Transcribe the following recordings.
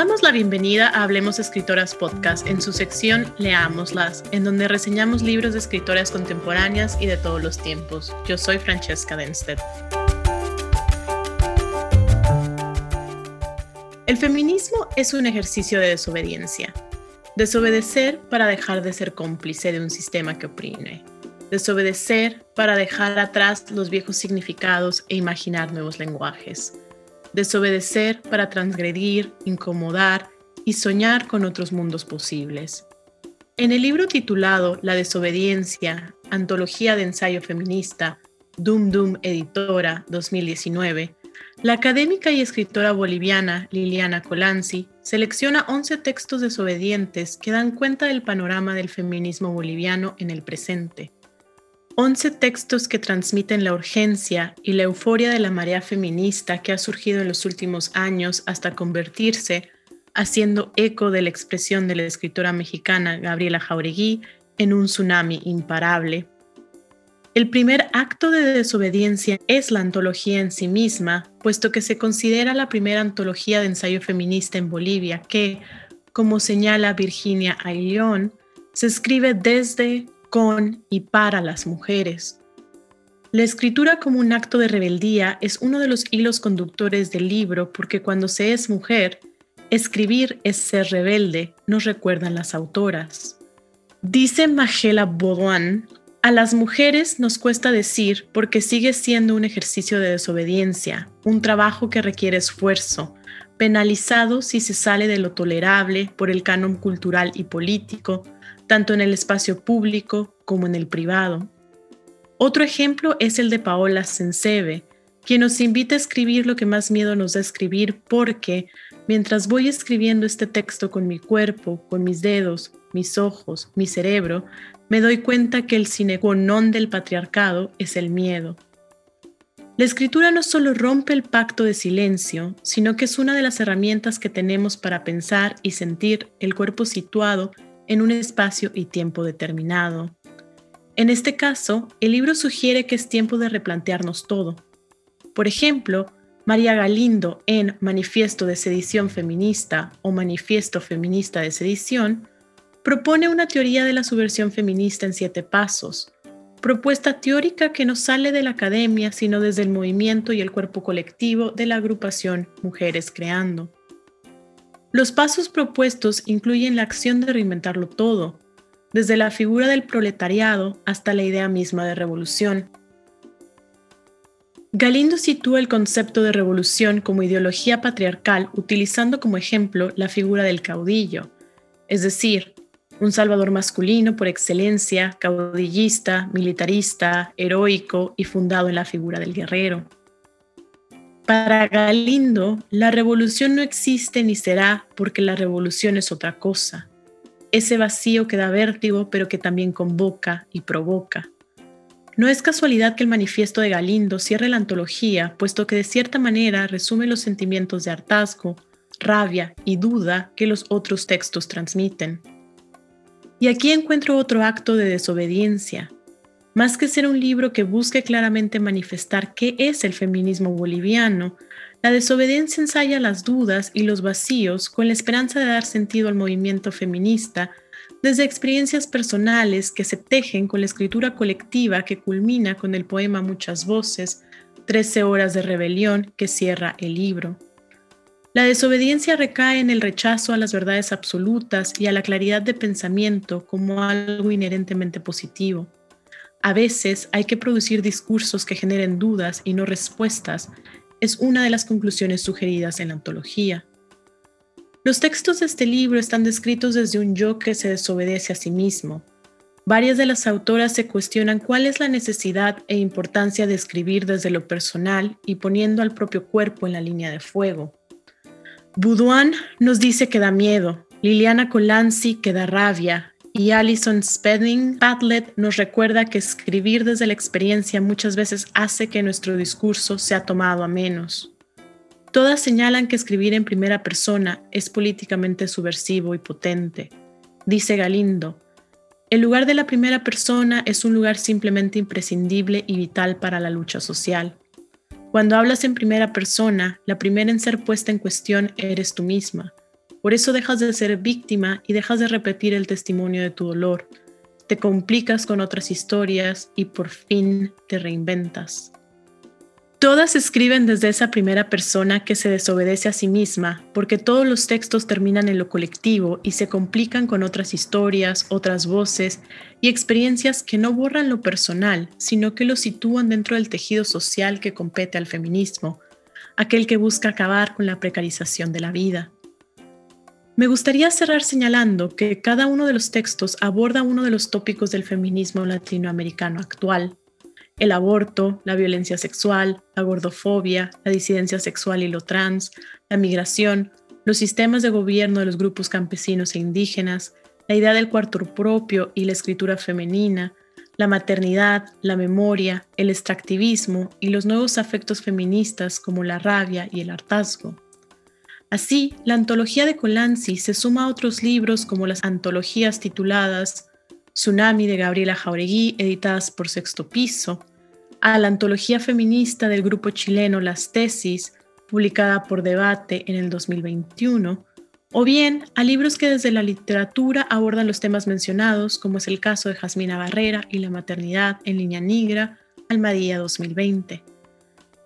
Damos la bienvenida a Hablemos Escritoras Podcast en su sección Leámoslas, en donde reseñamos libros de escritoras contemporáneas y de todos los tiempos. Yo soy Francesca Denstedt. El feminismo es un ejercicio de desobediencia. Desobedecer para dejar de ser cómplice de un sistema que oprime. Desobedecer para dejar atrás los viejos significados e imaginar nuevos lenguajes desobedecer para transgredir, incomodar y soñar con otros mundos posibles. En el libro titulado La desobediencia, Antología de Ensayo Feminista, Dum Dum Editora 2019, la académica y escritora boliviana Liliana Colanzi selecciona 11 textos desobedientes que dan cuenta del panorama del feminismo boliviano en el presente 11 textos que transmiten la urgencia y la euforia de la marea feminista que ha surgido en los últimos años hasta convertirse, haciendo eco de la expresión de la escritora mexicana Gabriela Jauregui, en un tsunami imparable. El primer acto de desobediencia es la antología en sí misma, puesto que se considera la primera antología de ensayo feminista en Bolivia que, como señala Virginia Ayllón, se escribe desde, con y para las mujeres. La escritura como un acto de rebeldía es uno de los hilos conductores del libro porque cuando se es mujer, escribir es ser rebelde, nos recuerdan las autoras. Dice Magela Baudouin, a las mujeres nos cuesta decir porque sigue siendo un ejercicio de desobediencia, un trabajo que requiere esfuerzo, penalizado si se sale de lo tolerable por el canon cultural y político, tanto en el espacio público como en el privado. Otro ejemplo es el de Paola Sensebe, quien nos invita a escribir lo que más miedo nos da escribir porque, mientras voy escribiendo este texto con mi cuerpo, con mis dedos, mis ojos, mi cerebro, me doy cuenta que el sine del patriarcado es el miedo. La escritura no solo rompe el pacto de silencio, sino que es una de las herramientas que tenemos para pensar y sentir el cuerpo situado en un espacio y tiempo determinado. En este caso, el libro sugiere que es tiempo de replantearnos todo. Por ejemplo, María Galindo en Manifiesto de Sedición Feminista o Manifiesto Feminista de Sedición propone una teoría de la subversión feminista en siete pasos, propuesta teórica que no sale de la academia sino desde el movimiento y el cuerpo colectivo de la agrupación Mujeres Creando. Los pasos propuestos incluyen la acción de reinventarlo todo, desde la figura del proletariado hasta la idea misma de revolución. Galindo sitúa el concepto de revolución como ideología patriarcal utilizando como ejemplo la figura del caudillo, es decir, un salvador masculino por excelencia, caudillista, militarista, heroico y fundado en la figura del guerrero. Para Galindo, la revolución no existe ni será porque la revolución es otra cosa. Ese vacío que da vértigo pero que también convoca y provoca. No es casualidad que el manifiesto de Galindo cierre la antología, puesto que de cierta manera resume los sentimientos de hartazgo, rabia y duda que los otros textos transmiten. Y aquí encuentro otro acto de desobediencia, más que ser un libro que busque claramente manifestar qué es el feminismo boliviano, la desobediencia ensaya las dudas y los vacíos con la esperanza de dar sentido al movimiento feminista desde experiencias personales que se tejen con la escritura colectiva que culmina con el poema Muchas Voces, 13 horas de rebelión que cierra el libro. La desobediencia recae en el rechazo a las verdades absolutas y a la claridad de pensamiento como algo inherentemente positivo. A veces hay que producir discursos que generen dudas y no respuestas, es una de las conclusiones sugeridas en la antología. Los textos de este libro están descritos desde un yo que se desobedece a sí mismo. Varias de las autoras se cuestionan cuál es la necesidad e importancia de escribir desde lo personal y poniendo al propio cuerpo en la línea de fuego. Boudouin nos dice que da miedo, Liliana Colanzi que da rabia, y Alison Spedding Padlet nos recuerda que escribir desde la experiencia muchas veces hace que nuestro discurso sea tomado a menos. Todas señalan que escribir en primera persona es políticamente subversivo y potente. Dice Galindo, el lugar de la primera persona es un lugar simplemente imprescindible y vital para la lucha social. Cuando hablas en primera persona, la primera en ser puesta en cuestión eres tú misma, Por eso dejas de ser víctima y dejas de repetir el testimonio de tu dolor. Te complicas con otras historias y por fin te reinventas. Todas escriben desde esa primera persona que se desobedece a sí misma, porque todos los textos terminan en lo colectivo y se complican con otras historias, otras voces y experiencias que no borran lo personal, sino que lo sitúan dentro del tejido social que compete al feminismo, aquel que busca acabar con la precarización de la vida. Me gustaría cerrar señalando que cada uno de los textos aborda uno de los tópicos del feminismo latinoamericano actual, el aborto, la violencia sexual, la gordofobia, la disidencia sexual y lo trans, la migración, los sistemas de gobierno de los grupos campesinos e indígenas, la idea del cuarto propio y la escritura femenina, la maternidad, la memoria, el extractivismo y los nuevos afectos feministas como la rabia y el hartazgo. Así, la antología de Colanzi se suma a otros libros como las antologías tituladas Tsunami de Gabriela Jauregui, editadas por Sexto Piso, a la antología feminista del grupo chileno Las Tesis, publicada por Debate en el 2021, o bien a libros que desde la literatura abordan los temas mencionados, como es el caso de Jasmina Barrera y la maternidad en línea negra, Almadía 2020.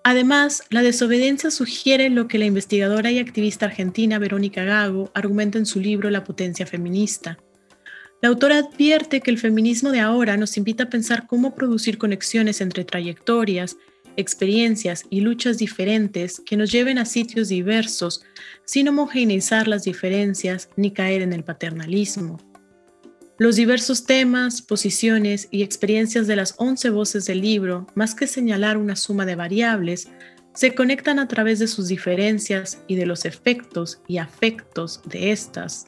Además, la desobediencia sugiere lo que la investigadora y activista argentina Verónica Gago argumenta en su libro La potencia feminista, la autora advierte que el feminismo de ahora nos invita a pensar cómo producir conexiones entre trayectorias, experiencias y luchas diferentes que nos lleven a sitios diversos, sin homogeneizar las diferencias ni caer en el paternalismo. Los diversos temas, posiciones y experiencias de las 11 voces del libro, más que señalar una suma de variables, se conectan a través de sus diferencias y de los efectos y afectos de estas.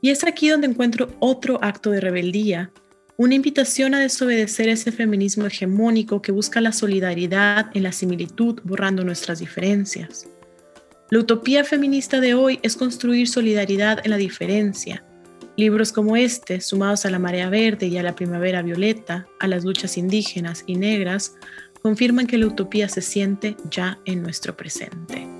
Y es aquí donde encuentro otro acto de rebeldía, una invitación a desobedecer ese feminismo hegemónico que busca la solidaridad en la similitud borrando nuestras diferencias. La utopía feminista de hoy es construir solidaridad en la diferencia. Libros como este, sumados a la marea verde y a la primavera violeta, a las luchas indígenas y negras, confirman que la utopía se siente ya en nuestro presente.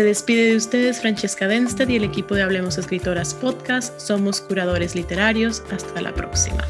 Se despide de ustedes Francesca Denstedt y el equipo de Hablemos Escritoras Podcast. Somos curadores literarios. Hasta la próxima.